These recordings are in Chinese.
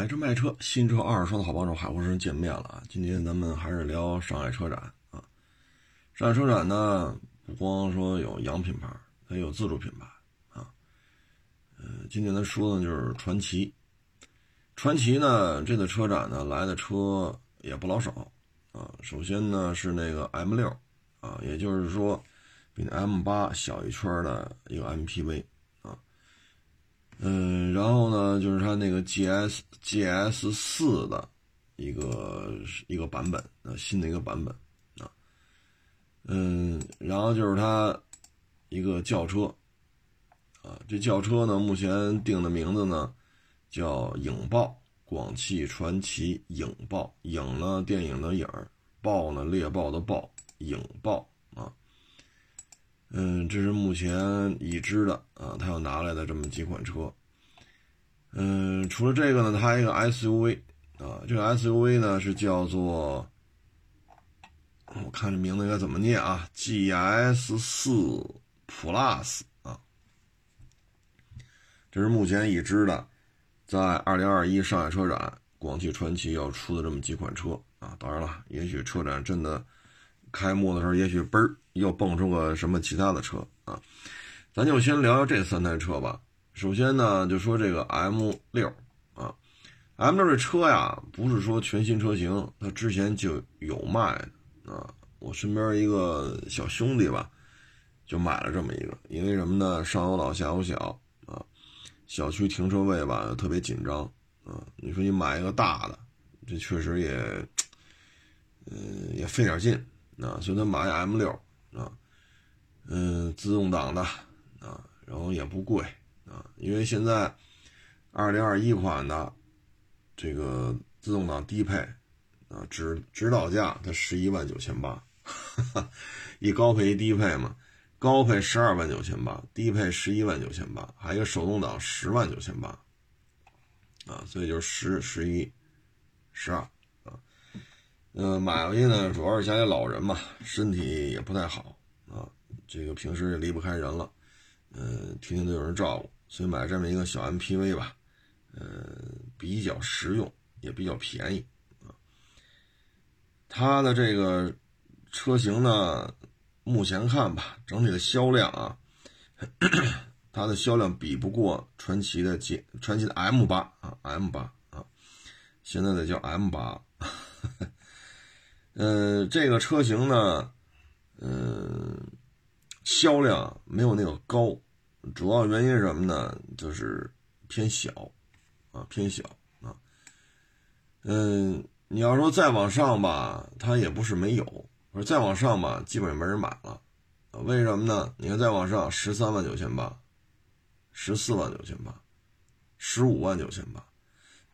买车卖车，新车二手车的好帮手，海沃士见面了啊！今天咱们还是聊上海车展啊。上海车展呢，不光说有洋品牌，它也有自主品牌啊。呃，今天咱说的就是传祺。传祺呢，这次车展呢来的车也不老少啊。首先呢是那个 M 六啊，也就是说比 M 八小一圈的一个 MPV。嗯，然后呢，就是它那个 GS GS 四的一个一个版本啊，新的一个版本啊，嗯，然后就是它一个轿车啊，这轿车呢，目前定的名字呢叫影豹，广汽传祺影豹，影呢电影的影儿，豹呢猎豹的豹，影豹，嗯，这是目前已知的啊，他要拿来的这么几款车。嗯，除了这个呢，它还有一个 SUV 啊，这个 SUV 呢是叫做，我看这名字应该怎么念啊？GS 四 Plus 啊，这是目前已知的，在二零二一上海车展，广汽传祺要出的这么几款车啊。当然了，也许车展真的开幕的时候，也许嘣儿又蹦出个什么其他的车啊。咱就先聊聊这三台车吧。首先呢，就说这个 M 六啊，M 六这车呀，不是说全新车型，它之前就有卖的啊。我身边一个小兄弟吧，就买了这么一个，因为什么呢？上有老下有小啊，小区停车位吧特别紧张啊。你说你买一个大的，这确实也，嗯，也费点劲啊。所以他买 M 六啊，嗯，自动挡的啊，然后也不贵。啊，因为现在二零二一款的这个自动挡低配啊，指指导价它十一万九千八，一高配一低配嘛，高配十二万九千八，低配十一万九千八，还有个手动挡十万九千八，啊，所以就是十十一十二，嗯，买回去呢，主要是家里老人嘛，身体也不太好啊，这个平时也离不开人了，嗯，天天都有人照顾。所以买这么一个小 MPV 吧，呃，比较实用，也比较便宜啊。它的这个车型呢，目前看吧，整体的销量啊，它的销量比不过传祺的 G 传祺的 M 八啊，M 八啊，现在得叫 M 八。呃，这个车型呢，嗯，销量没有那个高。主要原因是什么呢？就是偏小，啊，偏小啊。嗯，你要说再往上吧，它也不是没有；而再往上吧，基本上没人买了。为什么呢？你看再往上，十三万九千八，十四万九千八，十五万九千八，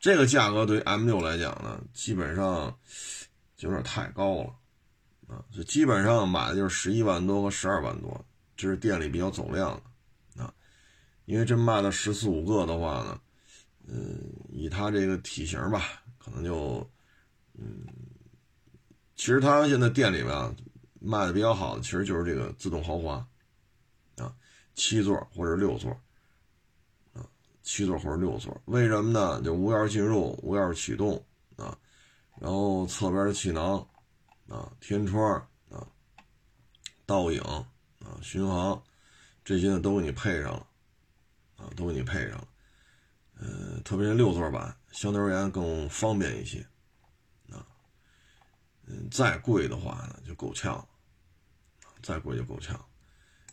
这个价格对 M 六来讲呢，基本上就有点太高了啊。就基本上买的就是十一万多和十二万多，这是店里比较走量的。啊因为这卖了十四五个的话呢，嗯，以它这个体型吧，可能就，嗯，其实它现在店里面卖的比较好的，其实就是这个自动豪华，啊，七座或者六座，啊，七座或者六座，为什么呢？就无钥匙进入、无钥匙启动啊，然后侧边的气囊，啊，天窗啊，倒影啊，巡航，这些呢都给你配上了。啊，都给你配上了，呃，特别是六座版，相对而言更方便一些，啊，嗯，再贵的话呢，就够呛，再贵就够呛，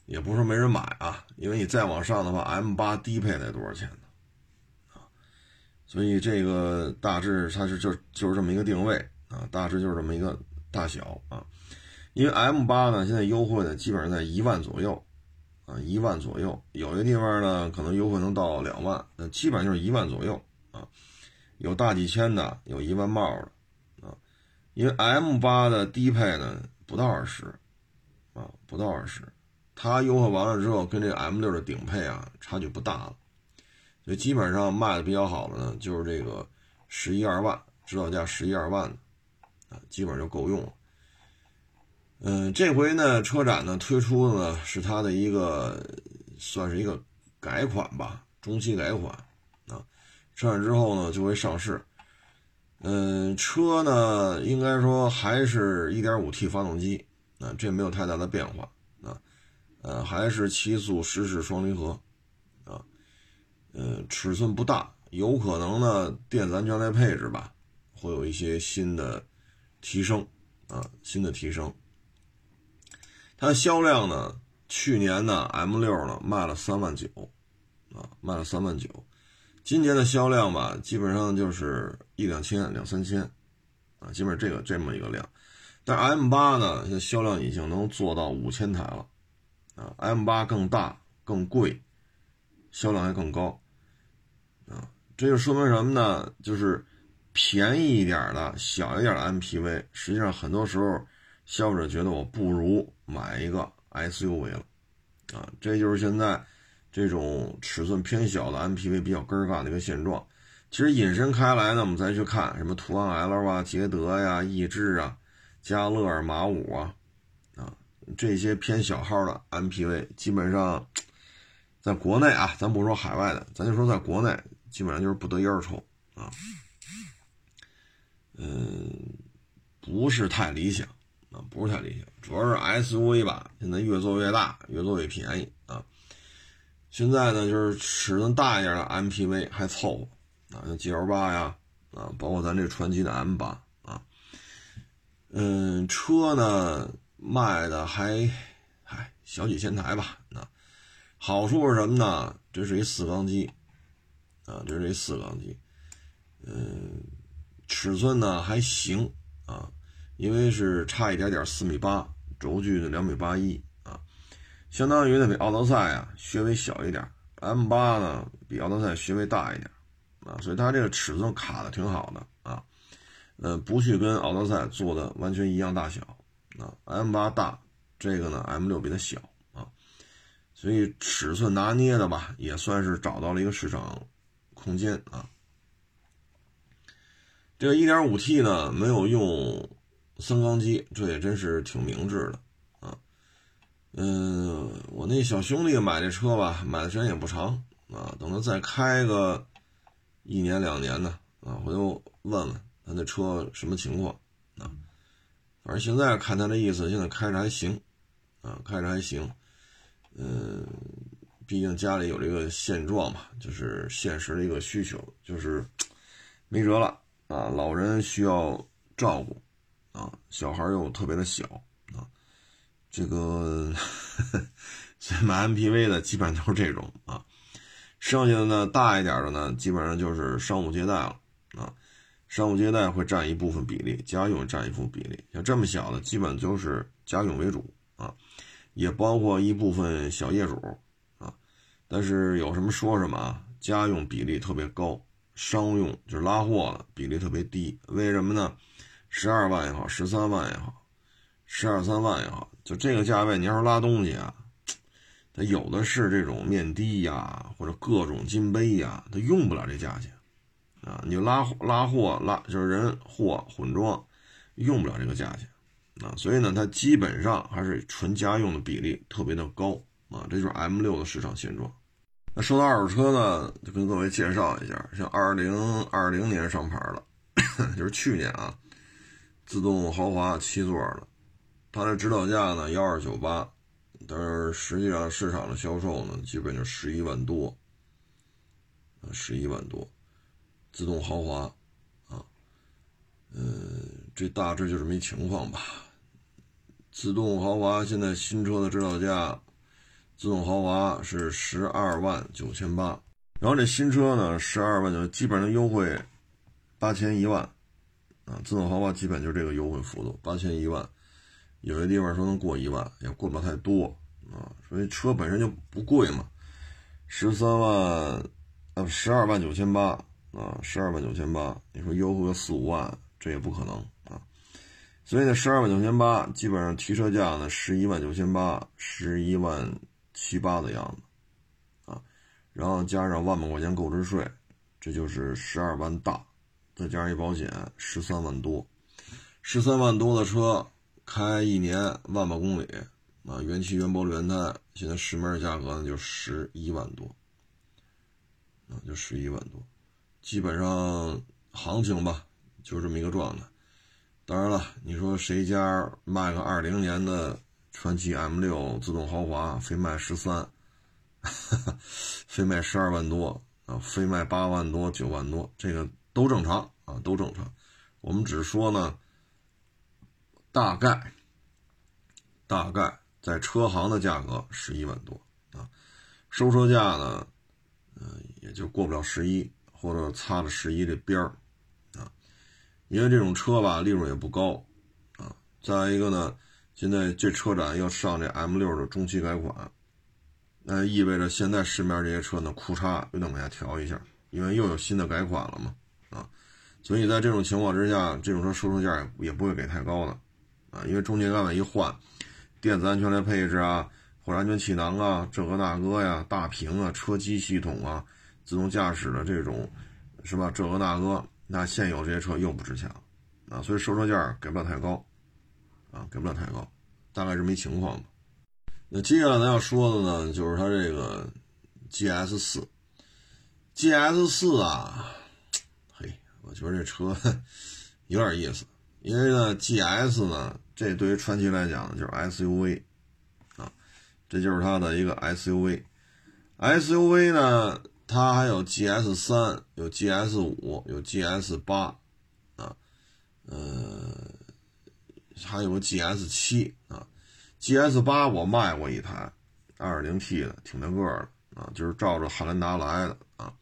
也不是没人买啊，因为你再往上的话，M 八低配得多少钱？所以这个大致它是就就是这么一个定位啊，大致就是这么一个大小啊，因为 M 八呢现在优惠呢基本上在一万左右。啊，一万左右，有的地方呢可能优惠能到两万，那基本上就是一万左右啊。有大几千的，有一万冒的啊。因为 M 八的低配呢不到二十啊，不到二十，它优惠完了之后跟这个 M 六的顶配啊差距不大了，所以基本上卖的比较好的呢就是这个十一二万，指导价十一二万的啊，基本上就够用了。嗯，这回呢，车展呢推出的呢是它的一个，算是一个改款吧，中期改款啊。车展之后呢就会上市。嗯，车呢应该说还是一点五 T 发动机，啊，这没有太大的变化啊，呃，还是七速湿式双离合，呃，尺寸不大，有可能呢电子安全配置吧会有一些新的提升，啊，新的提升。它的销量呢，去年呢 M 六呢卖了三万九，啊，卖了三万九。今年的销量吧，基本上就是一两千、两三千，啊，基本上这个这么一个量。但 M 八呢，现在销量已经能做到五千台了，啊，M 八更大、更贵，销量还更高，这就说明什么呢？就是便宜一点的、小一点的 MPV，实际上很多时候消费者觉得我不如买一个 SUV 了，啊，这就是现在。这种尺寸偏小的 MPV 比较根儿干的一个现状，其实引申开来呢，我们再去看什么途昂 L 啊、捷德呀、逸致啊、加乐尔、马五啊，啊这些偏小号的 MPV，基本上在国内啊，咱不说海外的，咱就说在国内，基本上就是不得烟抽啊，嗯，不是太理想啊，不是太理想，主要是 SUV 吧，现在越做越大，越做越便宜啊。现在呢，就是尺寸大一点的 MPV 还凑合啊，像 GL 八呀，啊，包括咱这传奇的 M 八啊，嗯，车呢卖的还哎小几千台吧。那好处是什么呢？这是一四缸机啊，就是这四缸机，嗯，尺寸呢还行啊，因为是差一点点四米八，轴距的两米八一啊。相当于呢，比奥德赛啊稍微小一点，M 八呢比奥德赛稍微大一点，啊，所以它这个尺寸卡的挺好的啊，呃，不去跟奥德赛做的完全一样大小啊，M 八大，这个呢 M 六比它小啊，所以尺寸拿捏的吧，也算是找到了一个市场空间啊。这个 1.5T 呢没有用三缸机，这也真是挺明智的啊。嗯，我那小兄弟买这车吧，买的时间也不长啊。等他再开个一年两年的啊，回头问问他那车什么情况啊。反正现在看他的意思，现在开着还行啊，开着还行。嗯，毕竟家里有这个现状嘛，就是现实的一个需求，就是没辙了啊。老人需要照顾啊，小孩又特别的小啊。这个 买 MPV 的基本上都是这种啊，剩下的呢大一点的呢，基本上就是商务接待了啊，商务接待会占一部分比例，家用占一部分比例。像这么小的，基本就是家用为主啊，也包括一部分小业主，但是有什么说什么啊，家用比例特别高，商用就是拉货的比例特别低。为什么呢？十二万也好，十三万也好。十二三万也好，就这个价位，你要是拉东西啊，它有的是这种面的呀，或者各种金杯呀，它用不了这价钱啊。你拉拉货拉就是人货混装，用不了这个价钱啊。所以呢，它基本上还是纯家用的比例特别的高啊。这就是 M 六的市场现状。那说到二手车呢，就跟各位介绍一下，像二零二零年上牌的，就是去年啊，自动豪华七座的。它的指导价呢幺二九八，但是实际上市场的销售呢基本就十一万多，啊十一万多，自动豪华，啊，嗯，这大致就这么一情况吧。自动豪华现在新车的指导价，自动豪华是十二万九千八，然后这新车呢十二万就基本上优惠八千一万，啊，自动豪华基本就是这个优惠幅度八千一万。有些地方说能过一万，也过不了太多啊。所以车本身就不贵嘛，十三万，呃，十二万九千八啊，十二万九千八。你说优惠个四五万，这也不可能啊。所以呢，十二万九千八，基本上提车价呢，十一万九千八，十一万七八的样子啊。然后加上万把块钱购置税，这就是十二万大，再加上一保险，十三万多。十三万多的车。开一年万把公里啊，原漆原玻璃原胎，现在市面价格呢就十一万多，啊，就十一万多，基本上行情吧，就这么一个状态。当然了，你说谁家卖个二零年的传祺 M 六自动豪华，非卖十三，非卖十二万多啊，非卖八万多、九万多，这个都正常啊，都正常。我们只说呢，大概，大概在车行的价格十一万多啊，收车价呢，嗯，也就过不了十一，或者擦着十一这边儿啊。因为这种车吧，利润也不高，啊，再一个呢，现在这车展要上这 M 六的中期改款，那意味着现在市面这些车呢，库差又得往下调一下，因为又有新的改款了嘛，啊，所以在这种情况之下，这种车收车价也也不会给太高的，啊，因为中期改款一换，电子安全类配置啊，或者安全气囊啊，这个那个呀，大屏啊，车机系统啊，自动驾驶的这种，是吧？这个那个。那现有这些车又不值钱了，啊，所以收车价给不了太高，啊，给不了太高，大概这么一情况吧。那接下来咱要说的呢，就是它这个 GS 四，GS 四啊，嘿，我觉得这车 有点意思，因为呢，GS 呢，这对于传祺来讲就是 SUV，啊，这就是它的一个 SUV，SUV 呢。它还有 GS 三，有 GS 五，有 GS 八，啊，呃，还有个 GS 七啊，GS 八我卖过一台，二点零 T 的，挺大个的啊，就是照着汉兰达来的啊，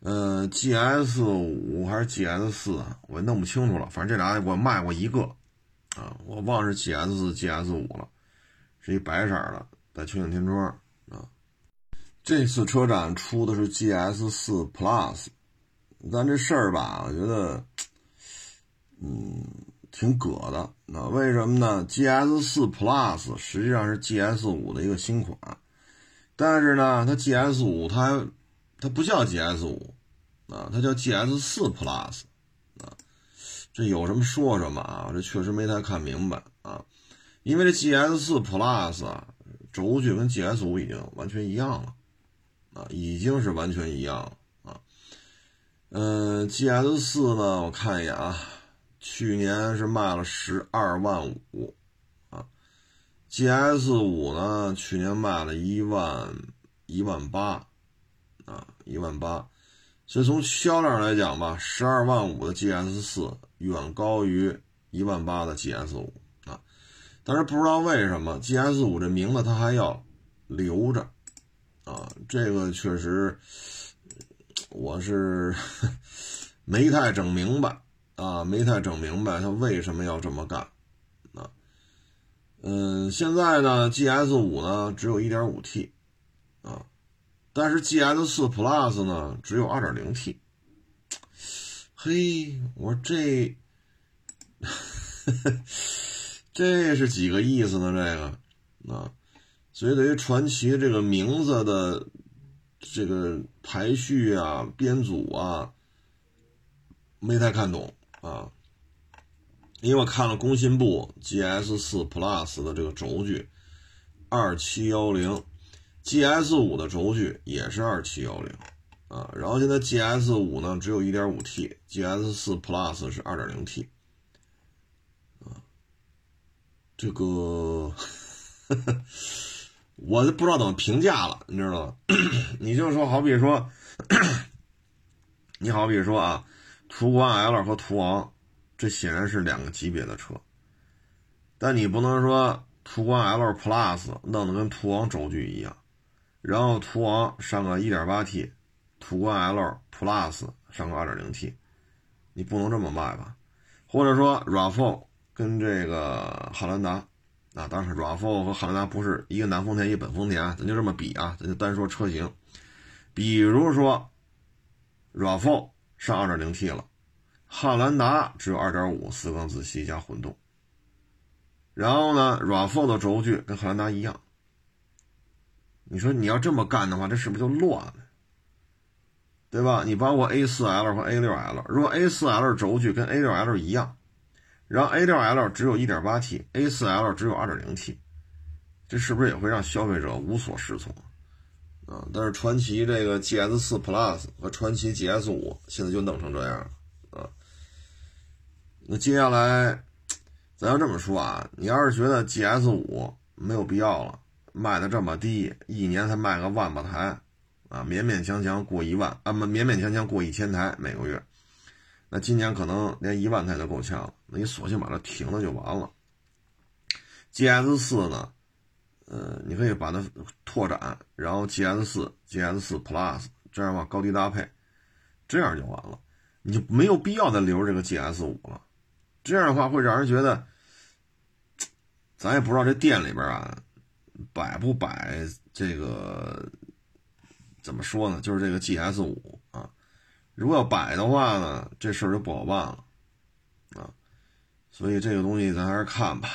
呃，GS 五还是 GS 四啊，我弄不清楚了，反正这俩我卖过一个，啊，我忘是 GS 四、GS 五了，是一白色的，带全景天窗啊。这次车展出的是 GS 四 Plus，但这事儿吧，我觉得，嗯，挺葛的。那为什么呢？GS 四 Plus 实际上是 GS 五的一个新款，但是呢，它 GS 五它它不叫 GS 五啊，它叫 GS 四 Plus 啊。这有什么说什么啊？这确实没太看明白啊，因为这 GS 四 Plus 啊，轴距跟 GS 五已经完全一样了。啊，已经是完全一样了啊。嗯，GS 四呢，我看一眼啊，去年是卖了十二万五啊。GS 五呢，去年卖了一万一万八啊，一万八。所以从销量来讲吧，十二万五的 GS 四远高于一万八的 GS 五啊。但是不知道为什么 GS 五这名字它还要留着。啊，这个确实，我是 没太整明白啊，没太整明白他为什么要这么干啊。嗯，现在呢，GS 五呢只有一点五 T 啊，但是 GS 四 Plus 呢只有二点零 T。嘿，我说这 这是几个意思呢？这个啊。所以，对于传奇这个名字的这个排序啊、编组啊，没太看懂啊。因为我看了工信部 GS 四 Plus 的这个轴距，二七幺零，GS 五的轴距也是二七幺零啊。然后现在 GS 五呢只有一点五 T，GS 四 Plus 是二点零 T 啊。这个。我就不知道怎么评价了，你知道吗？你就说，好比说，你好比说啊，途观 L 和途昂，这显然是两个级别的车，但你不能说途观 L Plus 弄得跟途昂轴距一样，然后途昂上个 1.8T，途观 L Plus 上个 2.0T，你不能这么卖吧？或者说 RAV4 跟这个汉兰达。啊，当然，RAV4 和汉兰达不是一个南丰田，一个本丰田，咱就这么比啊，咱就单说车型。比如说，RAV4 上 2.0T 了，汉兰达只有2.5四缸自吸加混动。然后呢，RAV4 的轴距跟汉兰达一样。你说你要这么干的话，这是不是就乱了？对吧？你包括 A4L 和 A6L，如果 A4L 轴距跟 A6L 一样。然后 A6L 只有一点八 T，A4L 只有二点零 T，这是不是也会让消费者无所适从，啊但是传奇这个 GS 四 Plus 和传奇 GS 五现在就弄成这样了啊。那接下来，咱要这么说啊，你要是觉得 GS 五没有必要了，卖的这么低，一年才卖个万把台，啊，勉勉强强过一万啊，勉勉强强过一千台每个月，那今年可能连一万台都够呛了，那你索性把它停了就完了。GS 四呢，呃，你可以把它拓展，然后 GS 四、GS 四 Plus 这样吧，高低搭配，这样就完了，你就没有必要再留这个 GS 五了。这样的话会让人觉得，咱也不知道这店里边啊摆不摆这个，怎么说呢？就是这个 GS 五啊，如果要摆的话呢，这事儿就不好办了啊。所以这个东西咱还是看吧，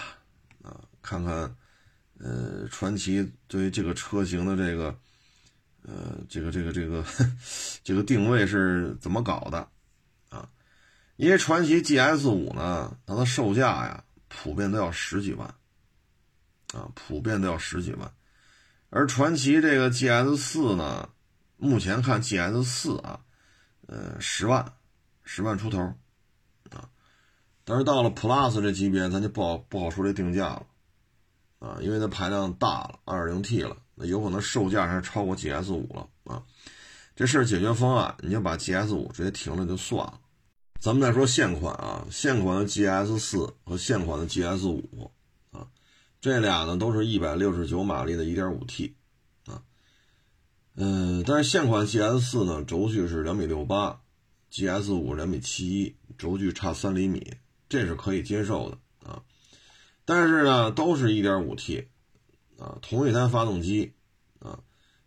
啊，看看呃传奇对于这个车型的这个呃这个这个这个 这个定位是怎么搞的啊。因为传祺 GS 五呢，它的售价呀，普遍都要十几万，啊，普遍都要十几万，而传奇这个 GS 四呢，目前看 GS 四啊，呃，十万，十万出头，啊，但是到了 Plus 这级别，咱就不好不好说这定价了，啊，因为它排量大了，2.0T 了，那有可能售价还超过 GS 五了啊，这事儿解决方案，你就把 GS 五直接停了就算了。咱们再说现款啊，现款的 GS 四和现款的 GS 五啊，这俩呢都是一百六十九马力的 1.5T 啊，嗯，但是现款 GS 四呢轴距是两米六八，GS 五两米七一，轴距差三厘米，这是可以接受的。但是呢，都是一点五 T 啊，同一台发动机啊，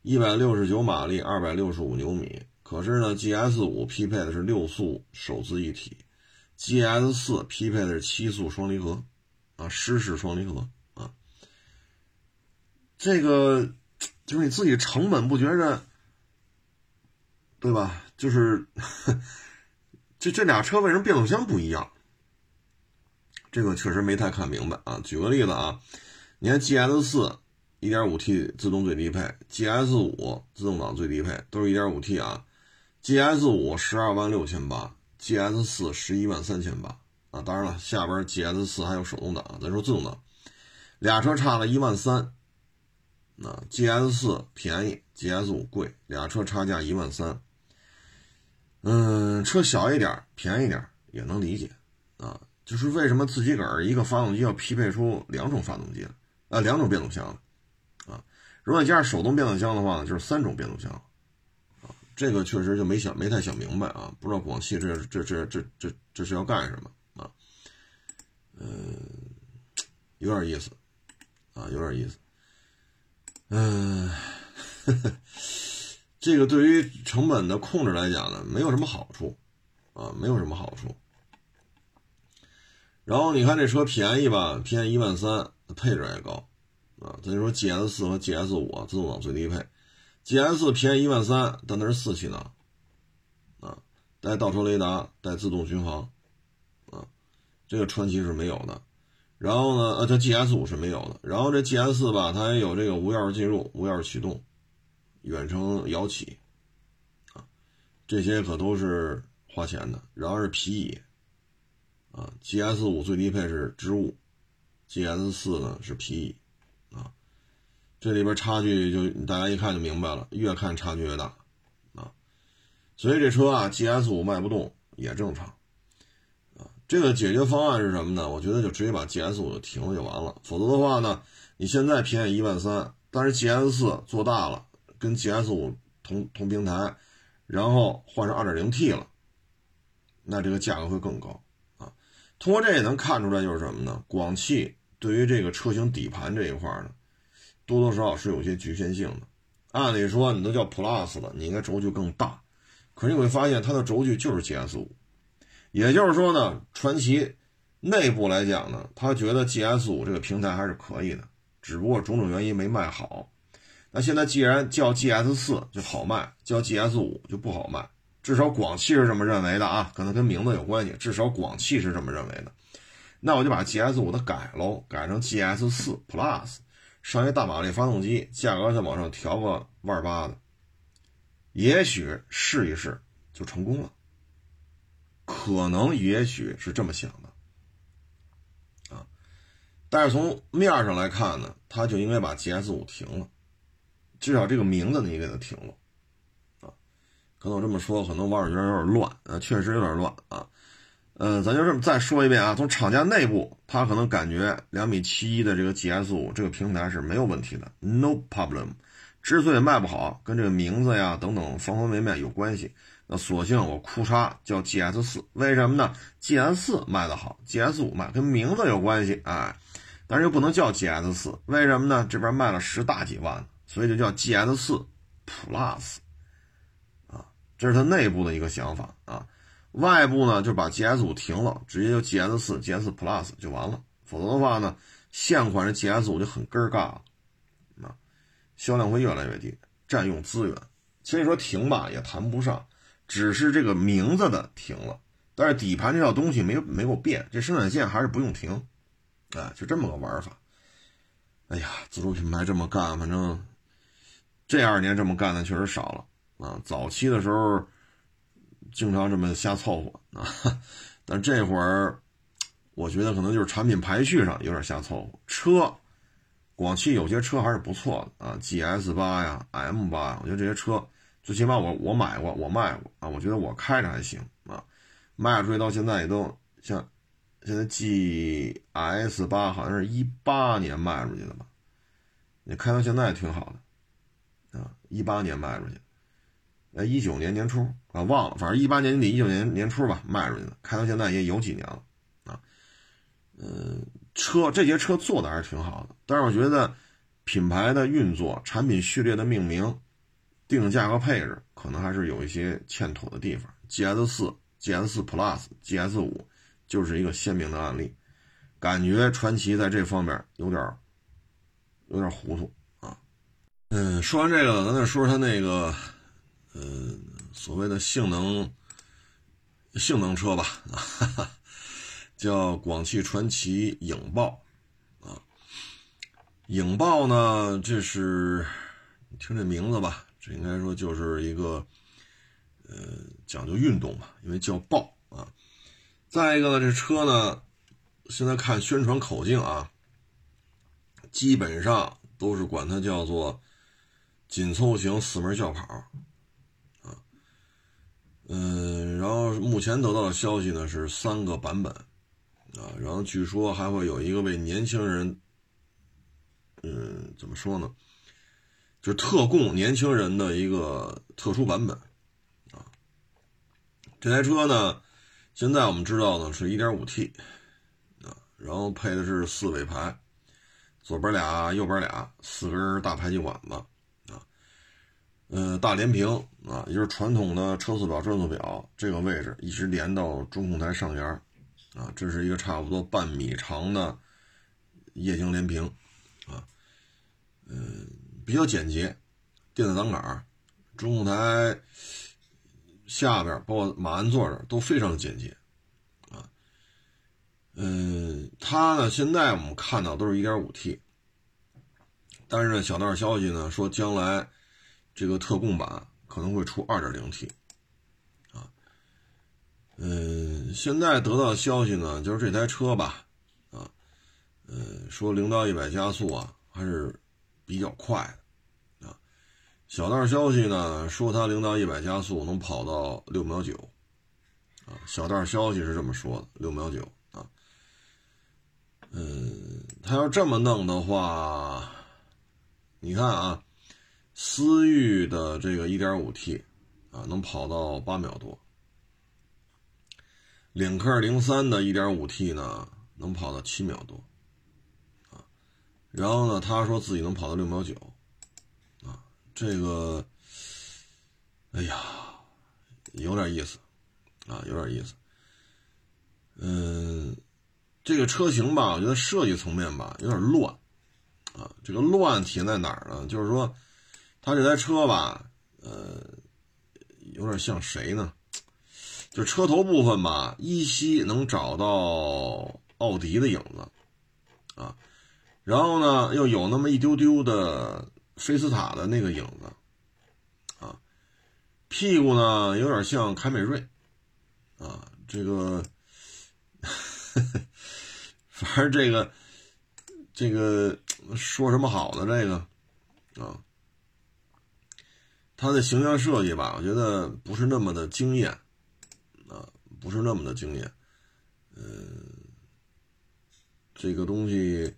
一百六十九马力，二百六十五牛米。可是呢，GS 五匹配的是六速手自一体，GS 四匹配的是七速双离合，啊，湿式双离合啊。这个就是你自己成本不觉着，对吧？就是 这这俩车为什么变速箱不一样？这个确实没太看明白啊。举个例子啊，你看 GS 四一点五 T 自动最低配，GS 五自动挡最低配，都是一点五 T 啊。GS 五十二万六千八，GS 四十一万三千八啊！当然了，下边 GS 四还有手动挡，咱说自动挡，俩车差了一万三。那 GS 四便宜，GS 五贵，俩车差价一万三。嗯，车小一点，便宜点也能理解啊。就是为什么自己个儿一个发动机要匹配出两种发动机啊，两种变速箱啊？如果加上手动变速箱的话，就是三种变速箱。啊这个确实就没想没太想明白啊，不知道广汽这这这这这这是要干什么啊？嗯，有点意思啊，有点意思。嗯，这个对于成本的控制来讲呢，没有什么好处啊，没有什么好处。然后你看这车便宜吧，便宜一万三，配置也高啊。咱就说 GS 四和 GS 五自动挡最低配。GS 四便宜一万三，但那是四气囊，啊，带倒车雷达，带自动巡航，啊，这个传奇是没有的。然后呢，呃，这 GS 五是没有的。然后这 GS 四吧，它也有这个无钥匙进入、无钥匙启动、远程摇起，啊，这些可都是花钱的。然后是皮椅，啊，GS 五最低配是织物，GS 四呢是皮椅。这里边差距就大家一看就明白了，越看差距越大，啊，所以这车啊，GS 五卖不动也正常，啊，这个解决方案是什么呢？我觉得就直接把 GS 五就停了就完了，否则的话呢，你现在便宜一万三，但是 GS 四做大了，跟 GS 五同同平台，然后换成 2.0T 了，那这个价格会更高，通过这也能看出来就是什么呢？广汽对于这个车型底盘这一块呢。多多少少是有些局限性的。按理说，你都叫 Plus 了，你应该轴距更大。可是你会发现，它的轴距就是 GS 五。也就是说呢，传祺内部来讲呢，他觉得 GS 五这个平台还是可以的，只不过种种原因没卖好。那现在既然叫 GS 四就好卖，叫 GS 五就不好卖。至少广汽是这么认为的啊，可能跟名字有关系。至少广汽是这么认为的。那我就把 GS 五的改喽，改成 GS 四 Plus。上一大马力发动机，价格再往上调个万八的，也许试一试就成功了，可能也许是这么想的，啊，但是从面上来看呢，他就应该把 GS 五停了，至少这个名字你给他停了，可能我这么说，可能网友觉得有点乱，啊，确实有点乱啊。嗯，咱就这么再说一遍啊，从厂家内部，他可能感觉两米七一的这个 GS 五这个平台是没有问题的，no problem。之所以卖不好，跟这个名字呀等等方方面面有关系。那索性我哭嚓叫 GS 四，为什么呢？GS 四卖的好，GS 五卖跟名字有关系，哎，但是又不能叫 GS 四，为什么呢？这边卖了十大几万，所以就叫 GS 四 Plus，这是他内部的一个想法啊。外部呢就把 GS 五停了，直接就 GS 四、GS Plus 就完了。否则的话呢，现款的 GS 五就很根儿尬了，啊，销量会越来越低，占用资源。所以说停吧也谈不上，只是这个名字的停了，但是底盘这套东西没没有变，这生产线还是不用停，哎，就这么个玩法。哎呀，自主品牌这么干，反正这二年这么干的确实少了啊。早期的时候。经常这么瞎凑合啊，但这会儿，我觉得可能就是产品排序上有点瞎凑合。车，广汽有些车还是不错的啊，GS 八呀，M 八，我觉得这些车最起码我我买过，我卖过啊，我觉得我开着还行啊，卖出去到现在也都像现在 GS 八好像是一八年卖出去的吧，你开到现在也挺好的啊，一八年卖出去。呃，一九年年初啊，忘了，反正一八年底、一九年年初吧，卖出去的，开到现在也有几年了，啊，嗯，车这些车做的还是挺好的，但是我觉得品牌的运作、产品序列的命名、定价和配置可能还是有一些欠妥的地方。GS 四、GS 四 Plus、GS 五就是一个鲜明的案例，感觉传祺在这方面有点有点糊涂啊。嗯，说完这个，咱再说说它那个。呃，所谓的性能性能车吧，啊，叫广汽传祺影豹啊。影豹呢，这是听这名字吧，这应该说就是一个呃讲究运动吧，因为叫豹啊。再一个呢，这车呢，现在看宣传口径啊，基本上都是管它叫做紧凑型四门轿跑。嗯，然后目前得到的消息呢是三个版本，啊，然后据说还会有一个为年轻人，嗯，怎么说呢，就特供年轻人的一个特殊版本，啊，这台车呢，现在我们知道呢是 1.5T，啊，然后配的是四尾排，左边俩，右边俩，四根大排气管子。呃，大连屏啊，也就是传统的车速表、转速表这个位置，一直连到中控台上沿啊，这是一个差不多半米长的液晶连屏，啊，嗯，比较简洁，电子挡杆，中控台下边包括马鞍座这都非常简洁，啊，嗯，它呢，现在我们看到都是一点五 T，但是呢，小道消息呢说将来。这个特供版可能会出 2.0T，啊，嗯，现在得到的消息呢，就是这台车吧，啊，嗯，说零到一百加速啊还是比较快的，啊，小道消息呢说它零到一百加速能跑到六秒九，啊，小道消息是这么说的，六秒九啊，嗯，他要这么弄的话，你看啊。思域的这个 1.5T 啊，能跑到八秒多；领克零三的 1.5T 呢，能跑到七秒多啊。然后呢，他说自己能跑到六秒九啊，这个，哎呀，有点意思啊，有点意思。嗯，这个车型吧，我觉得设计层面吧有点乱啊。这个乱体现在哪儿呢？就是说。他这台车吧，呃，有点像谁呢？就车头部分吧，依稀能找到奥迪的影子，啊，然后呢，又有那么一丢丢的菲斯塔的那个影子啊，屁股呢有点像凯美瑞，啊，这个，反正这个，这个说什么好的这个，啊，它的形象设计吧，我觉得不是那么的惊艳，啊，不是那么的惊艳，嗯，这个东西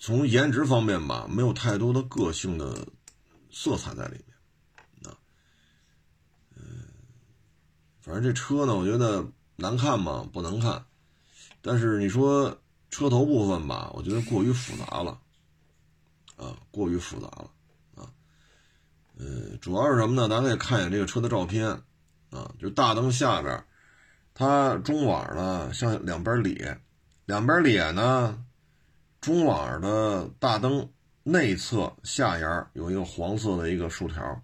从颜值方面吧，没有太多的个性的色彩在里面。啊，嗯反正这车呢，我觉得难看嘛，不难看。但是你说车头部分吧，我觉得过于复杂了，啊，过于复杂了，呃，主要是什么呢？咱可以看一眼这个车的照片，啊，就大灯下边，它中网呢向两边咧，两边咧呢，中网的大灯内侧下沿有一个黄色的一个竖条，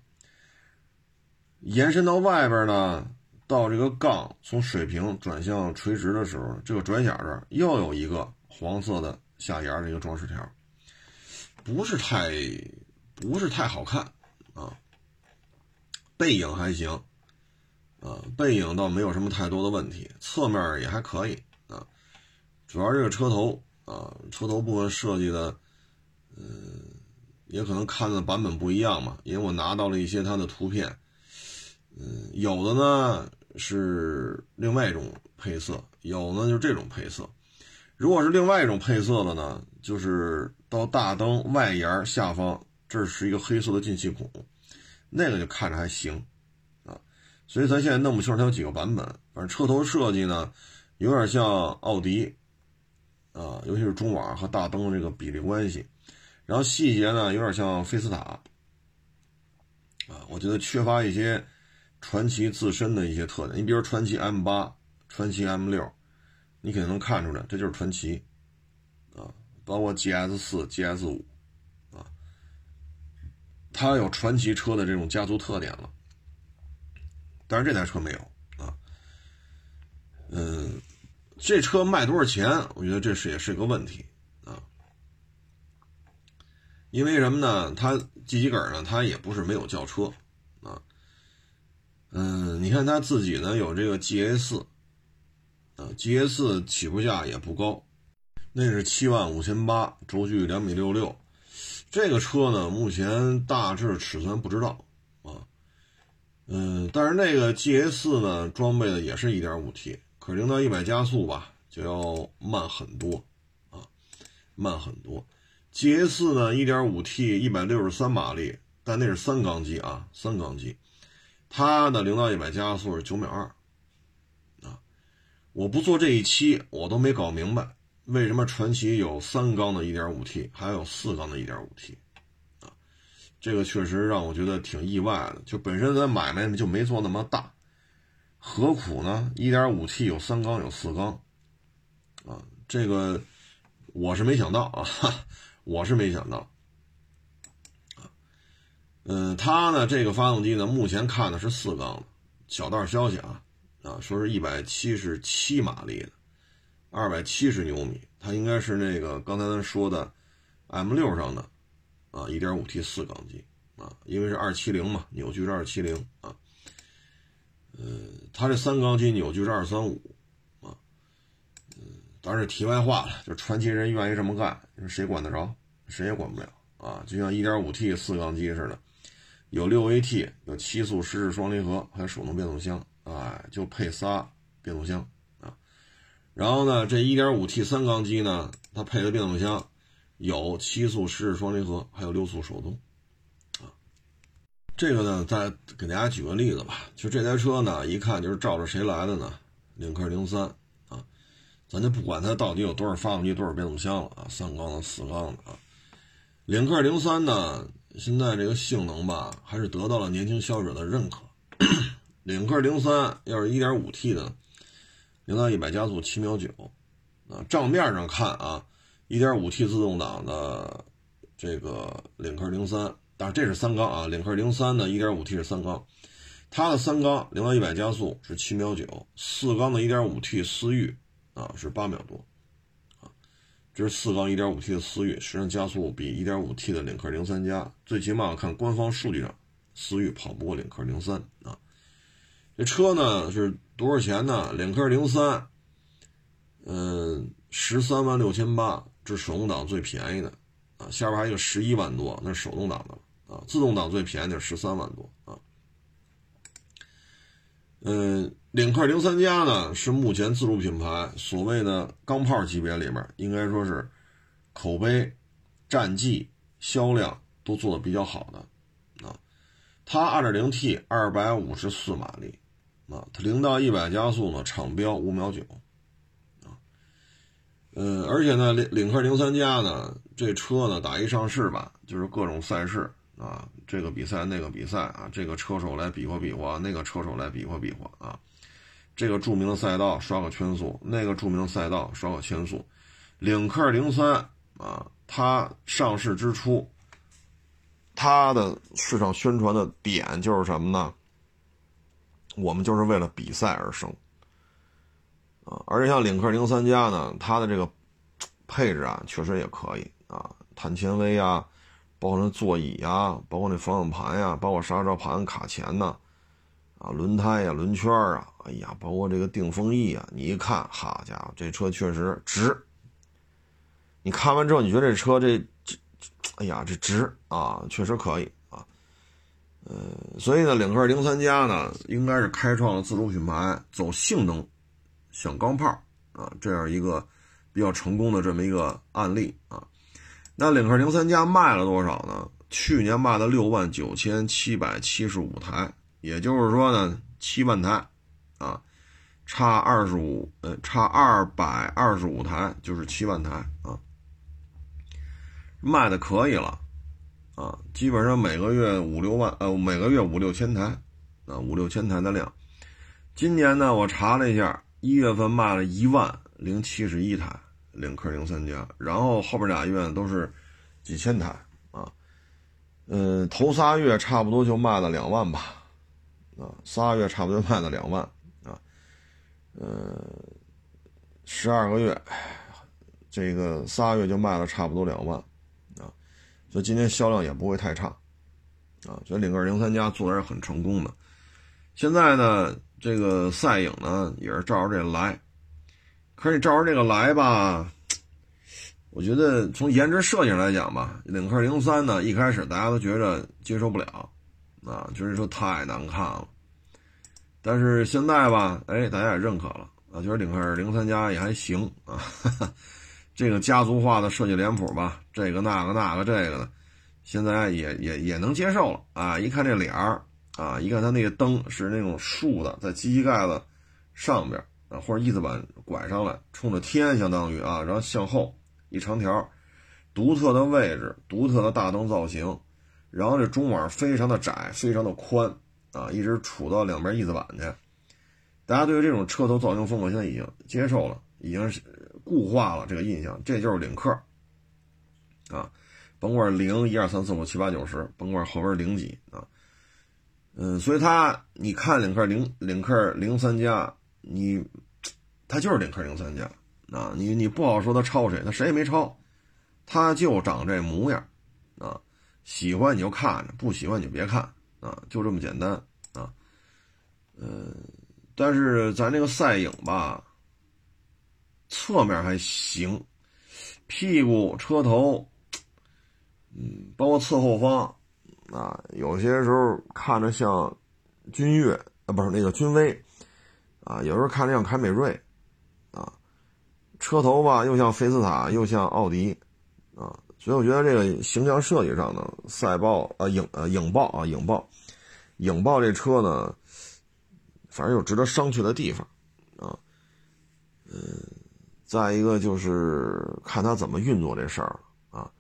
延伸到外边呢。到这个杠从水平转向垂直的时候，这个转角这又有一个黄色的下沿的一个装饰条，不是太不是太好看啊。背影还行啊，背影倒没有什么太多的问题，侧面也还可以啊。主要这个车头啊，车头部分设计的，嗯，也可能看的版本不一样嘛，因为我拿到了一些它的图片。嗯，有的呢是另外一种配色，有呢就是这种配色。如果是另外一种配色的呢，就是到大灯外沿下方，这是一个黑色的进气孔，那个就看着还行。啊。所以咱现在弄不清楚它有几个版本，反正车头设计呢有点像奥迪啊，尤其是中网和大灯这个比例关系，然后细节呢有点像菲斯塔。啊，我觉得缺乏一些。传奇自身的一些特点，你比如传奇 M 八、传奇 M 六，你肯定能看出来，这就是传奇。啊，包括 GS 四、GS 五，它有传奇车的这种家族特点了。但是这台车没有啊，嗯，这车卖多少钱？我觉得这是也是个问题啊，因为什么呢？它 G 级杆呢，它也不是没有轿车啊。嗯，你看他自己呢，有这个 GA 四，啊，GA 四起步价也不高，那是七万五千八，轴距两米六六，这个车呢，目前大致尺寸不知道啊，嗯，但是那个 GA 四呢，装备的也是一点五 T，可零到一百加速吧，就要慢很多啊，慢很多，GA 四呢，一点五 T，一百六十三马力，但那是三缸机啊，三缸机。它的零到一百加速是九秒二，啊，我不做这一期，我都没搞明白为什么传奇有三缸的一点五 T，还有四缸的一点五 T，啊，这个确实让我觉得挺意外的。就本身咱买卖就没做那么大，何苦呢？一点五 T 有三缸有四缸，啊，这个我是没想到啊，我是没想到。嗯，它呢，这个发动机呢，目前看的是四缸的，小道消息啊，啊，说是一百七十七马力的，二百七十牛米，它应该是那个刚才咱说的 M 六上的，啊，一点五 T 四缸机啊，因为是二七零嘛，扭矩是二七零啊，嗯，它这三缸机扭矩是二三五啊，嗯，当然是题外话了，就传奇人愿意这么干，谁管得着？谁也管不了啊，就像一点五 T 四缸机似的。有六 AT，有七速湿式双离合，还有手动变速箱，哎，就配仨变速箱。然后呢，这 1.5T 三缸机呢，它配的变速箱有七速湿式双离合，还有六速手动啊。这个呢，再给大家举个例子吧，就这台车呢，一看就是照着谁来的呢？领克零三啊，咱就不管它到底有多少发动机、多少变速箱了啊，三缸的、四缸的啊。领克零三呢？现在这个性能吧，还是得到了年轻消费者的认可。领克零三要是一点五 T 的，零到一百加速七秒九，啊，账面上看啊，一点五 T 自动挡的这个领克零三，但是这是三缸啊，领克零三的一点五 T 是三缸，它的三缸零到一百加速是七秒九，四缸的一点五 T 思域啊是八秒多。啊这是四缸 1.5T 的思域，实际上加速比 1.5T 的领克零三加，最起码看官方数据上思域跑不过领克零三啊。这车呢是多少钱呢？领克零三，嗯，十三万六千八，这手动挡最便宜的啊。下边还有个十一万多，那是手动挡的啊。自动挡最便宜的十三万多啊。嗯，领克零三加呢是目前自主品牌所谓的钢炮级别里面，应该说是口碑、战绩、销量都做的比较好的啊。它 2.0T，二百五十四马力啊，它零到一百加速呢，厂标五秒九啊。嗯，而且呢，领领克零三加呢，这车呢打一上市吧，就是各种赛事。啊，这个比赛那个比赛啊，这个车手来比划比划，那个车手来比划比划啊，这个著名的赛道刷个圈速，那个著名的赛道刷个圈速。领克零三啊，它上市之初，它的市场宣传的点就是什么呢？我们就是为了比赛而生啊，而且像领克零三加呢，它的这个配置啊，确实也可以啊，碳纤维啊。包括那座椅呀，包括那方向盘呀，包括刹车盘、卡钳呐，啊，轮胎呀、轮圈啊，哎呀，包括这个定风翼啊，你一看，好家伙，这车确实值。你看完之后，你觉得这车这这，哎呀，这值啊，确实可以。呃，所以呢，领克零三加呢，应该是开创了自主品牌走性能响钢炮啊这样一个比较成功的这么一个案例啊。那领克零三加卖了多少呢？去年卖了六万九千七百七十五台，也就是说呢，七万台，啊，差二十五，呃，差二百二十五台就是七万台啊，卖的可以了，啊，基本上每个月五六万，呃，每个月五六千台，啊，五六千台的量。今年呢，我查了一下，一月份卖了一万零七十一台。领克零三加，然后后边俩月都是几千台啊，嗯，头仨月差不多就卖了两万吧，啊，仨月差不多卖了两万啊，呃，十二个月，这个仨月就卖了差不多两万，所以今天销量也不会太差啊，所以领克零三加做的是很成功的。现在呢，这个赛影呢也是照着这个来。可是你照着这个来吧，我觉得从颜值设计上来讲吧，领克零三呢，一开始大家都觉着接受不了，啊，就是说太难看了。但是现在吧，哎，大家也认可了啊，觉得领克零三加也还行啊。这个家族化的设计脸谱吧，这个那个那个这个的，现在也也也能接受了啊。一看这脸儿啊，一看它那个灯是那种竖的，在机器盖子上边啊。或者翼子板拐上来，冲着天，相当于啊，然后向后一长条，独特的位置，独特的大灯造型，然后这中网非常的窄，非常的宽啊，一直杵到两边翼子板去。大家对于这种车头造型风格现在已经接受了，已经是固化了这个印象，这就是领克啊，甭管零一二三四五七八九十，甭管后边零几啊，嗯，所以它你看领克零领克零三加。你，他就是领克零三加啊！你你不好说他抄谁，他谁也没抄，他就长这模样啊！喜欢你就看着，不喜欢你就别看啊！就这么简单啊！嗯，但是咱这个赛影吧，侧面还行，屁股、车头，嗯，包括侧后方啊，有些时候看着像君越啊，不是那个君威。啊，有时候看着像凯美瑞，啊，车头吧又像菲斯塔又像奥迪，啊，所以我觉得这个形象设计上呢，赛豹啊影呃影豹啊影豹，影豹这车呢，反正有值得商榷的地方，啊，嗯，再一个就是看他怎么运作这事儿啊，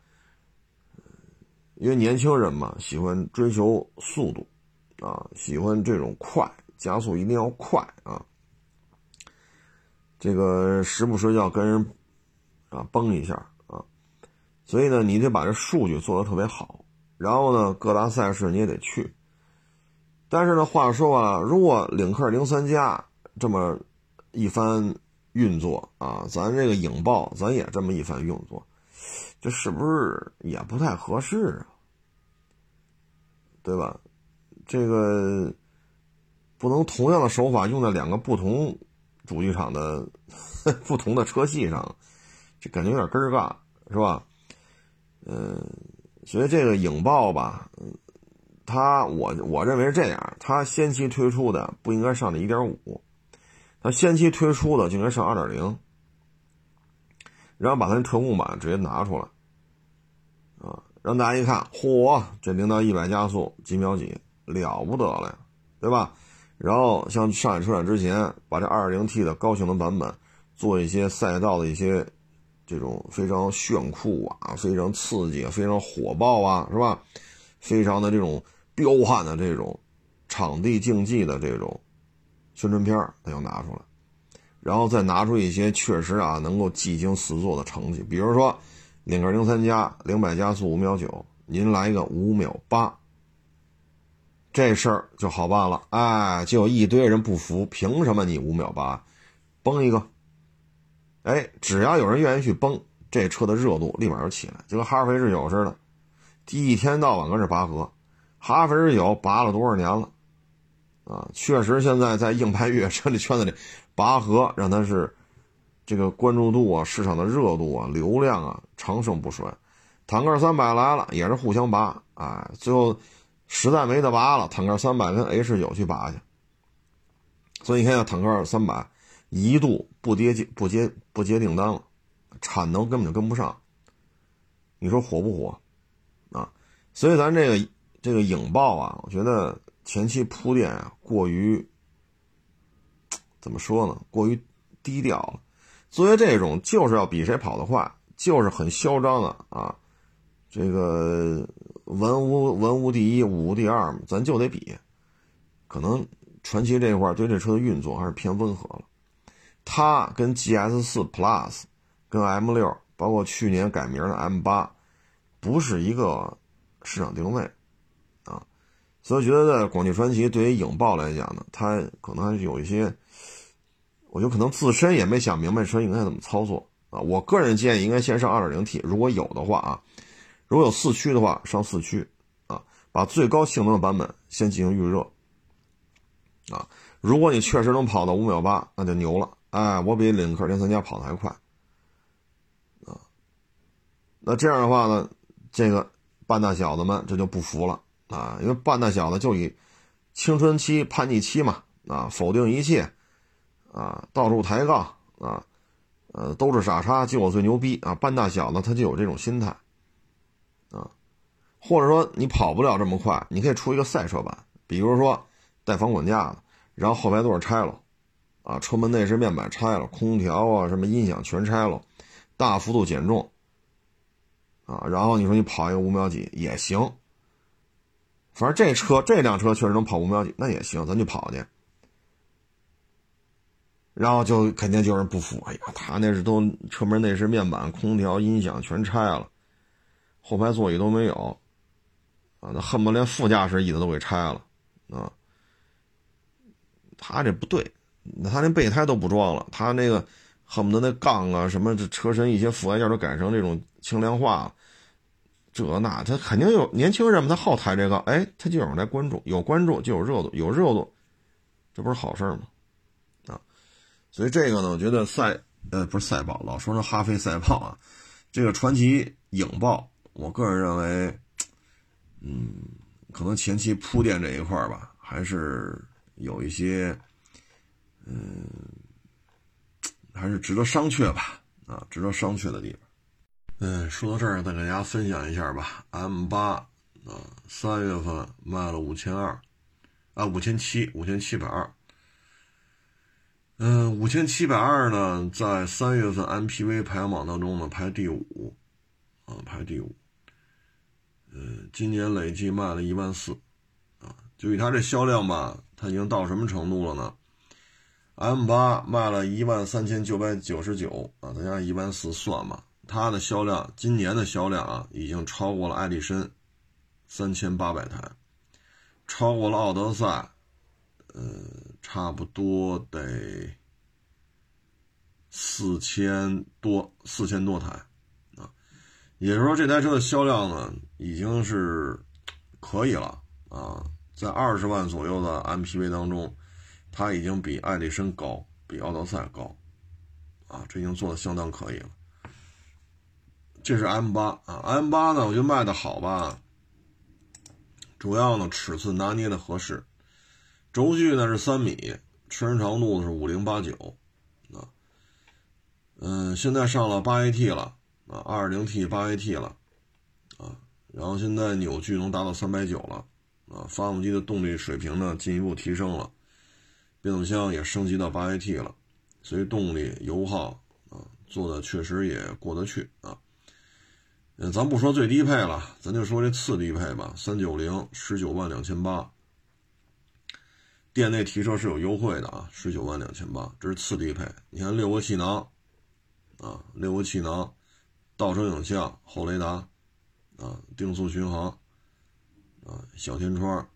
因为年轻人嘛喜欢追求速度，啊，喜欢这种快，加速一定要快啊。这个时不时要跟人啊崩一下啊，所以呢，你得把这数据做得特别好，然后呢，各大赛事你也得去。但是呢，话说啊，如果领克零三加这么一番运作啊，咱这个影豹咱也这么一番运作，这是不是也不太合适啊？对吧？这个不能同样的手法用在两个不同主机厂的 不同的车系上，这感觉有点根儿尬，是吧？嗯，所以这个影豹吧，它我我认为是这样，它先期推出的不应该上的一点五，它先期推出的就应该上二点零，然后把它那特供版直接拿出来，啊，让大家一看，嚯，这零到一百加速几秒几，了不得了呀，对吧？然后像上海车展之前，把这二点零 T 的高性能版本做一些赛道的一些。这种非常炫酷啊，非常刺激啊，非常火爆啊，是吧？非常的这种彪悍的这种场地竞技的这种宣传片他要拿出来，然后再拿出一些确实啊能够技惊四座的成绩，比如说领克零三加零百加速五秒九，您来一个五秒八，这事儿就好办了。哎，就有一堆人不服，凭什么你五秒八？崩一个。哎，只要有人愿意去崩，这车的热度立马就起来，就跟哈弗 H 九似的，一天到晚搁这拔河。哈弗 H 九拔了多少年了？啊，确实现在在硬派越野车这圈子里拔河，让它是这个关注度啊、市场的热度啊、流量啊长盛不衰。坦克三百来了，也是互相拔，哎，最后实在没得拔了，坦克三百跟 H 九去拔去。所以你看，坦克三百。一度不接不接不接订单了，产能根本就跟不上。你说火不火？啊，所以咱这个这个影豹啊，我觉得前期铺垫啊过于怎么说呢？过于低调了。作为这种就是要比谁跑得快，就是很嚣张的啊，这个文无文无第一，武无第二嘛，咱就得比。可能传奇这块对这车的运作还是偏温和了。它跟 GS 四 Plus、跟 M 六，包括去年改名的 M 八，不是一个市场定位，所以觉得在广汽传祺对于影豹来讲呢，它可能还是有一些，我觉得可能自身也没想明白说应该怎么操作啊。我个人建议应该先上 2.0T，如果有的话啊，如果有四驱的话上四驱啊，把最高性能的版本先进行预热啊。如果你确实能跑到五秒八，那就牛了。哎，我比领克零三加跑的还快，啊，那这样的话呢，这个半大小子们这就不服了啊，因为半大小子就以青春期叛逆期嘛，啊，否定一切，啊，到处抬杠啊，呃，都是傻叉，就我最牛逼啊，半大小子他就有这种心态，啊，或者说你跑不了这么快，你可以出一个赛车版，比如说带防滚架的，然后后排座拆了。啊，车门内饰面板拆了，空调啊，什么音响全拆了，大幅度减重。啊，然后你说你跑一个五秒几也行，反正这车这辆车确实能跑五秒几，那也行，咱就跑去。然后就肯定就是不服，哎呀，他那是都车门内饰面板、空调、音响全拆了，后排座椅都没有，啊，那恨不得连副驾驶椅子都给拆了，啊，他这不对。那他连备胎都不装了，他那个恨不得那杠啊什么这车身一些附外件都改成这种轻量化了，这那他肯定有年轻人嘛，他好抬这个，哎，他就有人来关注，有关注就有热度，有热度，这不是好事吗？啊，所以这个呢，我觉得赛呃不是赛豹，老说成哈飞赛豹啊，这个传奇影豹，我个人认为，嗯，可能前期铺垫这一块吧，还是有一些。嗯，还是值得商榷吧，啊，值得商榷的地方。嗯，说到这儿，再给大家分享一下吧。M 八啊，三月份卖了五千二，啊，五千七，五千七百二。嗯，五千七百二呢，在三月份 MPV 排行榜当中呢排第五，啊，排第五。嗯，今年累计卖了一万四，啊，就以它这销量吧，它已经到什么程度了呢？M 八卖了一万三千九百九十九啊，咱家一万四算吧，它的销量今年的销量啊，已经超过了爱丽绅三千八百台，超过了奥德赛，呃，差不多得四千多四千多台啊，也就是说这台车的销量呢，已经是可以了啊，在二十万左右的 MPV 当中，它已经比艾力绅高，比奥德赛高，啊，这已经做的相当可以了。这是 M 八啊，M 八呢，我觉得卖的好吧，主要呢尺寸拿捏的合适，轴距呢是三米，车身长度是五零八九，啊，嗯，现在上了八 AT 了啊，二零 T 八 AT 了，啊，然后现在扭矩能达到三百九了，啊，发动机的动力水平呢进一步提升了，变速箱也升级到八 AT 了，所以动力油耗啊做的确实也过得去啊。嗯，咱不说最低配了，咱就说这次低配吧。三九零十九万两千八，店内提车是有优惠的啊，十九万两千八，这是次低配。你看六个气囊，啊，六个气囊，倒车影像，后雷达，啊，定速巡航，啊，小天窗，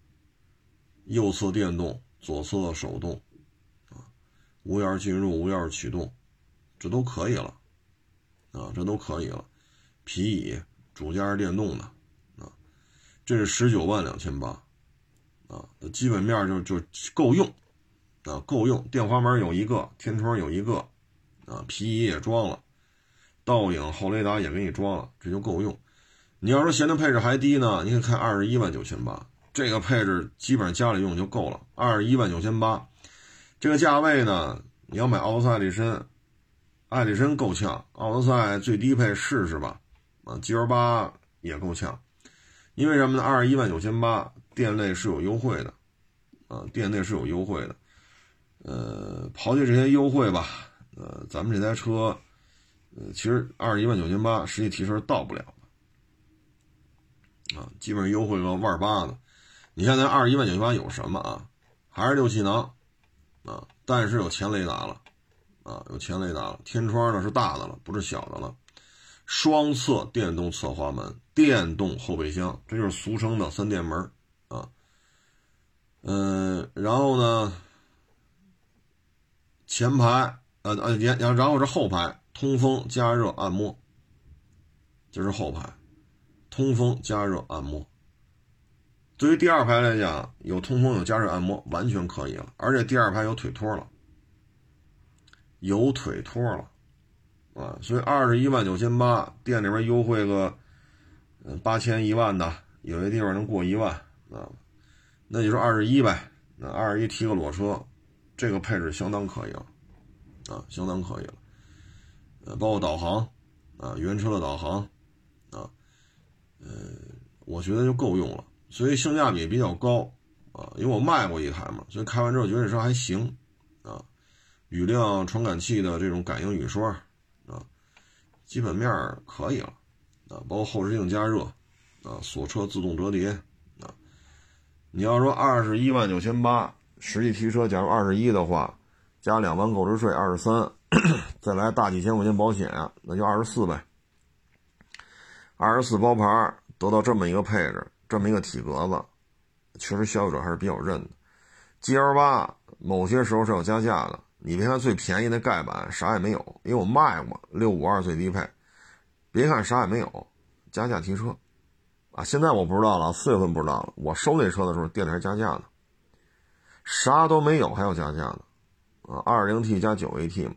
右侧电动，左侧手动，啊，无钥匙进入，无钥匙启动，这都可以了，啊，这都可以了。皮椅，主驾是电动的，啊，这是十九万两千八，啊，基本面就就够用，啊，够用。电滑门有一个，天窗有一个，啊，皮椅也装了，倒影后雷达也给你装了，这就够用。你要说嫌它配置还低呢，你可以看二十一万九千八，这个配置基本上家里用就够了。二十一万九千八，这个价位呢，你要买奥德赛、艾力绅，艾力绅够呛，奥德赛最低配试试吧。啊，G L 八也够呛，因为什么呢？二十一万九千八，店内是有优惠的，啊，店内是有优惠的。呃，刨去这些优惠吧，呃，咱们这台车，呃，其实二十一万九千八，实际提车到不了，啊，基本上优惠个万八的。你看咱二十一万九千八有什么啊？还是六气囊，啊，但是有前雷达了，啊，有前雷达了，天窗呢是大的了，不是小的了。双侧电动侧滑门、电动后备箱，这就是俗称的三电门啊。嗯，然后呢，前排呃呃，然然后是后排通风、加热、按摩，这是后排通风、加热、按摩。对于第二排来讲，有通风、有加热、按摩，完全可以了。而且第二排有腿托了，有腿托了。啊，所以二十一万九千八，店里边优惠个，嗯，八千一万的，有些地方能过一万啊，那就说二十一呗。那二十一提个裸车，这个配置相当可以了，啊，相当可以了。呃，包括导航，啊，原车的导航，啊，呃，我觉得就够用了，所以性价比比较高，啊，因为我卖过一台嘛，所以开完之后觉得这车还行，啊，雨量传感器的这种感应雨刷。基本面可以了，啊，包括后视镜加热，啊，锁车自动折叠，啊，你要说二十一万九千八，实际提车假如二十一的话，加两万购置税二十三，再来大几千块钱保险，那就二十四呗。二十四包牌得到这么一个配置，这么一个体格子，确实消费者还是比较认的。G L 八某些时候是要加价的。你别看最便宜的盖板啥也没有，因为我卖过六五二最低配，别看啥也没有，加价提车，啊，现在我不知道了，四月份不知道了。我收那车的时候店里还加价呢，啥都没有还要加价呢，啊，二零 T 加九 AT 嘛。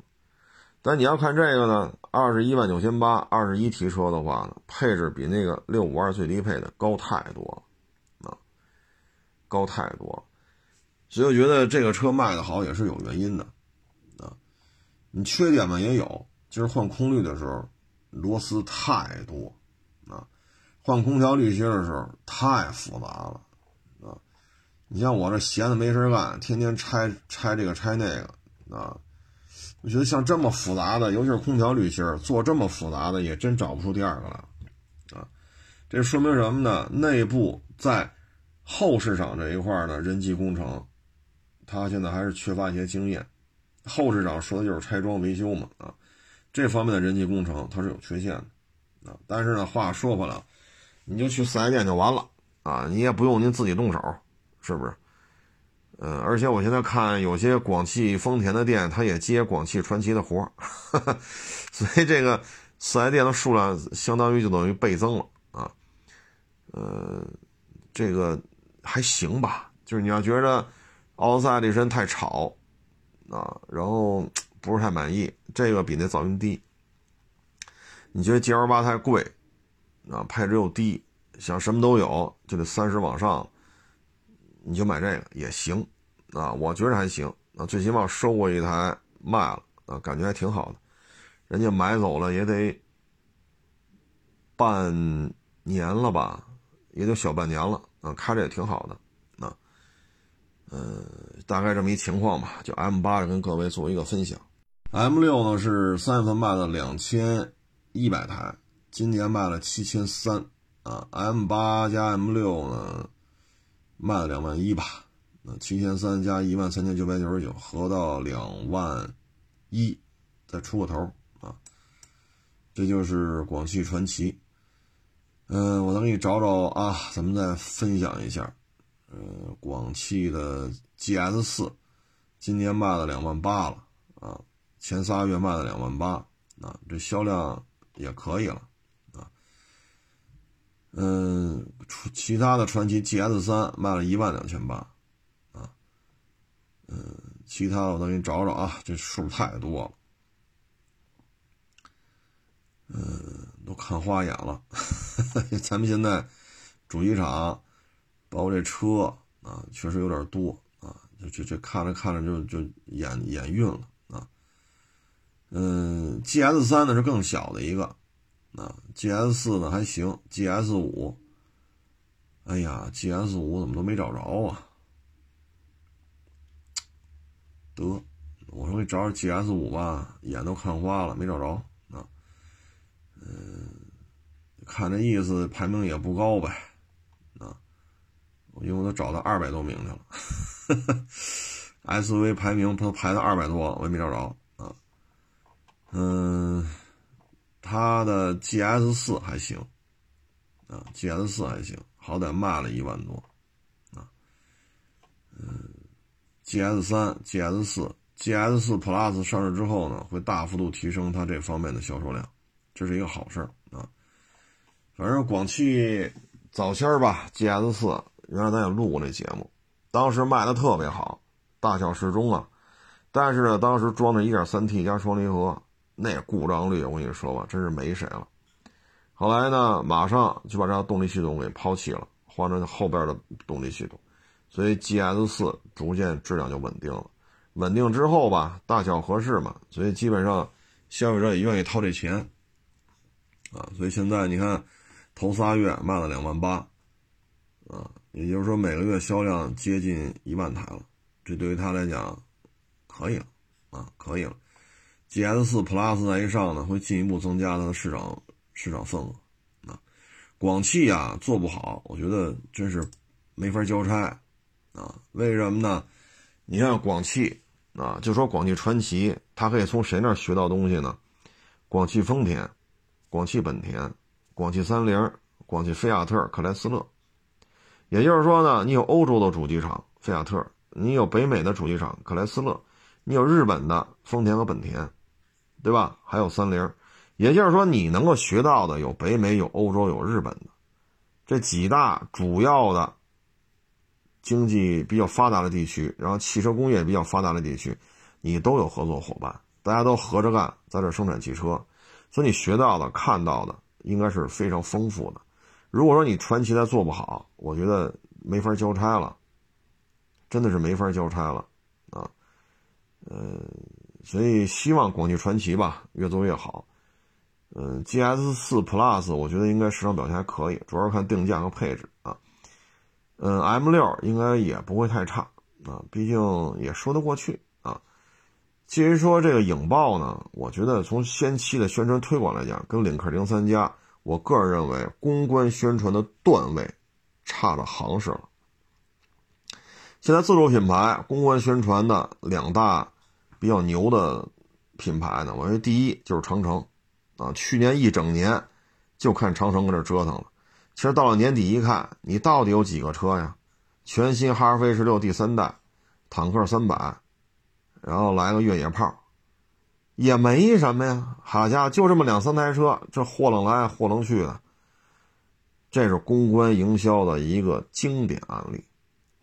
但你要看这个呢，二十一万九千八，二十一提车的话呢，配置比那个六五二最低配的高太多了，啊，高太多了，所以我觉得这个车卖的好也是有原因的。你缺点嘛也有，就是换空滤的时候螺丝太多啊，换空调滤芯的时候太复杂了啊。你像我这闲的没事干，天天拆拆这个拆那个啊，我觉得像这么复杂的，尤其是空调滤芯做这么复杂的，也真找不出第二个来啊。这说明什么呢？内部在后市场这一块呢，人机工程，他现在还是缺乏一些经验。后市场说的就是拆装维修嘛，啊，这方面的人机工程它是有缺陷的，啊，但是呢，话说回来，你就去四 S 店就完了，啊，你也不用您自己动手，是不是？嗯，而且我现在看有些广汽丰田的店，他也接广汽传祺的活儿，所以这个四 S 店的数量相当于就等于倍增了，啊，呃，这个还行吧。就是你要觉着奥赛这身太吵啊，然后不是太满意，这个比那噪音低。你觉得 G L 八太贵啊，配置又低，想什么都有就得三十往上，你就买这个也行啊，我觉着还行啊，最起码收过一台卖了啊，感觉还挺好的，人家买走了也得半年了吧。也就小半年了啊，开着也挺好的，嗯，大概这么一情况吧。就 M 八跟各位做一个分享，M 六呢是三月份卖了两千一百台，今年卖了七千三啊。M 八加 M 六呢卖了两万一吧，那七千三加一万三千九百九十九，合到两万一，再出个头啊。这就是广汽传祺。嗯，我再给你找找啊，咱们再分享一下。呃，广汽的 GS 四，今年卖了两万八了啊，前仨月卖了两万八啊，这销量也可以了啊。嗯，其他的传祺 GS 三卖了一万两千八啊。嗯，其他的我再给你找找啊，这数太多了。嗯。都看花眼了，咱们现在主机厂，包括这车啊，确实有点多啊，这这这看着看着就就眼眼晕了啊。嗯，G S 三呢是更小的一个，啊，G S 四呢还行，G S 五，哎呀，G S 五怎么都没找着啊？得，我说给找找 G S 五吧，眼都看花了，没找着啊。嗯，看这意思，排名也不高呗，因为我都找到二百多名去了，SUV 排名都排到二百多，我也没找着啊。嗯，它的 GS 四还行，啊，GS 四还行，好歹卖了一万多，啊，嗯，GS 三、GS 四、GS 四 Plus 上市之后呢，会大幅度提升它这方面的销售量。这是一个好事啊，反正广汽早先吧，GS 四原来咱也录过那节目，当时卖的特别好，大小适中啊。但是呢，当时装的 1.3T 加双离合，那故障率我跟你说吧，真是没谁了。后来呢，马上就把这套动力系统给抛弃了，换成后边的动力系统，所以 GS 四逐渐质量就稳定了。稳定之后吧，大小合适嘛，所以基本上消费者也愿意掏这钱。啊，所以现在你看，头仨月卖了两万八，啊，也就是说每个月销量接近一万台了，这对于他来讲，可以了，啊，可以了。GS 四 Plus 再一上呢，会进一步增加它的市场市场份额，啊，广汽啊做不好，我觉得真是没法交差，啊，为什么呢？你看广汽啊，就说广汽传祺，它可以从谁那儿学到东西呢？广汽丰田。广汽本田、广汽三菱、广汽菲亚特、克莱斯勒，也就是说呢，你有欧洲的主机厂菲亚特，你有北美的主机厂克莱斯勒，你有日本的丰田和本田，对吧？还有三菱，也就是说你能够学到的有北美、有欧洲、有日本的这几大主要的经济比较发达的地区，然后汽车工业比较发达的地区，你都有合作伙伴，大家都合着干，在这生产汽车。所以你学到的、看到的应该是非常丰富的。如果说你传奇再做不好，我觉得没法交差了，真的是没法交差了啊。呃，所以希望广汽传祺吧越做越好。嗯，GS 四 Plus 我觉得应该市场表现还可以，主要是看定价和配置啊。嗯，M 六应该也不会太差啊，毕竟也说得过去啊。至于说这个影豹呢，我觉得从先期的宣传推广来讲，跟领克零三加，我个人认为公关宣传的段位差了行市了。现在自主品牌公关宣传的两大比较牛的品牌呢，我认为第一就是长城啊，去年一整年就看长城搁这折腾了。其实到了年底一看，你到底有几个车呀？全新哈弗 H 六第三代，坦克三百。然后来个越野炮，也没什么呀。好家伙，就这么两三台车，这货楞来货楞去的，这是公关营销的一个经典案例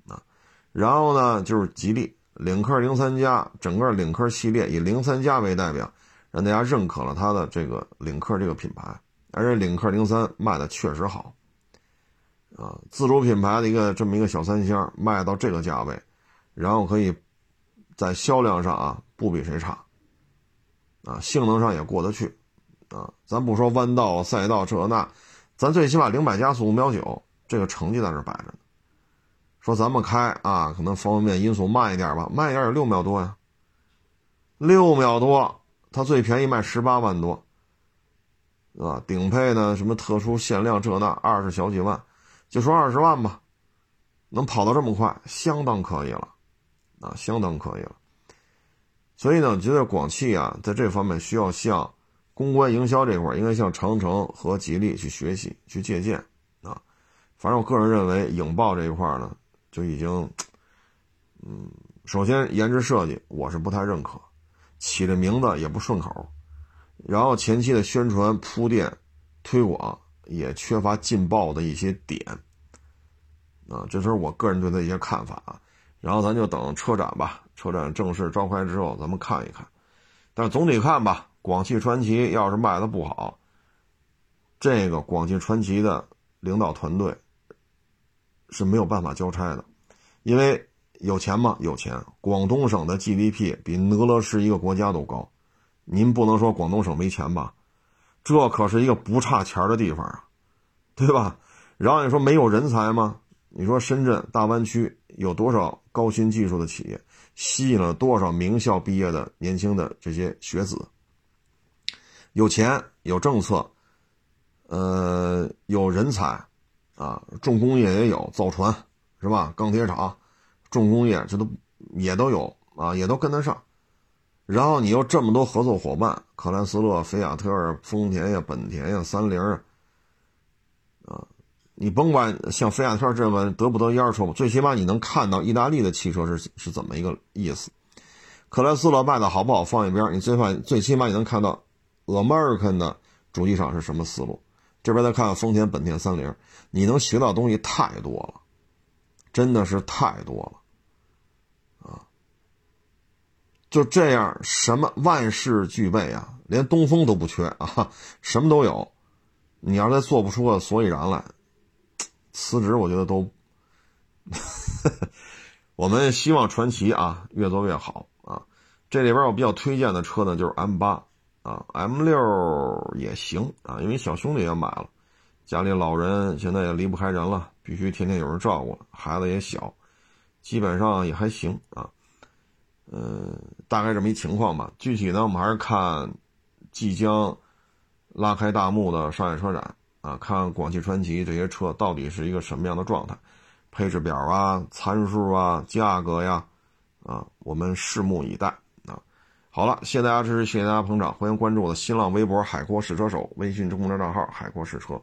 啊。然后呢就是吉利领克零三加，整个领克系列以零三加为代表，让大家认可了它的这个领克这个品牌，而且领克零三卖的确实好，啊，自主品牌的一个这么一个小三厢卖到这个价位，然后可以在销量上啊不比谁差，啊，性能上也过得去。啊，咱不说弯道赛道这那，咱最起码零百加速五秒九，这个成绩在这摆着呢。说咱们开啊，可能方方面因素慢一点吧，慢一点有六秒多呀。六秒多，它最便宜卖十八万多，啊，顶配呢什么特殊限量这那二十小几万，就说二十万吧，能跑到这么快，相当可以了，啊，相当可以了。所以呢，我觉得广汽啊，在这方面需要向。公关营销这块应该向长城和吉利去学习、去借鉴啊。反正我个人认为，影豹这一块呢，就已经，嗯，首先颜值设计我是不太认可，起的名字也不顺口，然后前期的宣传铺垫、推广也缺乏劲爆的一些点啊。这是我个人对他一些看法啊。然后咱就等车展吧，车展正式召开之后，咱们看一看。但总体看吧。广汽传祺要是卖的不好，这个广汽传祺的领导团队是没有办法交差的，因为有钱吗？有钱。广东省的 GDP 比俄罗斯一个国家都高，您不能说广东省没钱吧？这可是一个不差钱的地方啊，对吧？然后你说没有人才吗？你说深圳大湾区有多少高新技术的企业，吸引了多少名校毕业的年轻的这些学子？有钱有政策，呃，有人才，啊，重工业也有，造船是吧？钢铁厂、重工业这都也都有啊，也都跟得上。然后你又这么多合作伙伴，克莱斯勒、菲亚特、丰田呀、本田呀、三菱啊，你甭管像菲亚特这么得不得烟车吧，最起码你能看到意大利的汽车是是怎么一个意思。克莱斯勒卖的好不好放一边，你最起码最起码你能看到。American 的主机厂是什么思路？这边再看看丰田、本田、三菱，你能学到东西太多了，真的是太多了，啊！就这样，什么万事俱备啊，连东风都不缺啊，什么都有。你要再做不出个所以然来，辞职我觉得都。我们希望传奇啊越做越好啊！这里边我比较推荐的车呢，就是 M 八。啊，M 六也行啊，因为小兄弟也买了，家里老人现在也离不开人了，必须天天有人照顾，孩子也小，基本上也还行啊。嗯，大概这么一情况吧。具体呢，我们还是看即将拉开大幕的上海车展啊，看广汽传祺这些车到底是一个什么样的状态，配置表啊、参数啊、价格呀，啊，我们拭目以待啊。好了，谢谢大家支持，谢谢大家捧场，欢迎关注我的新浪微博“海阔试车手”微信公众账号“海阔试车”。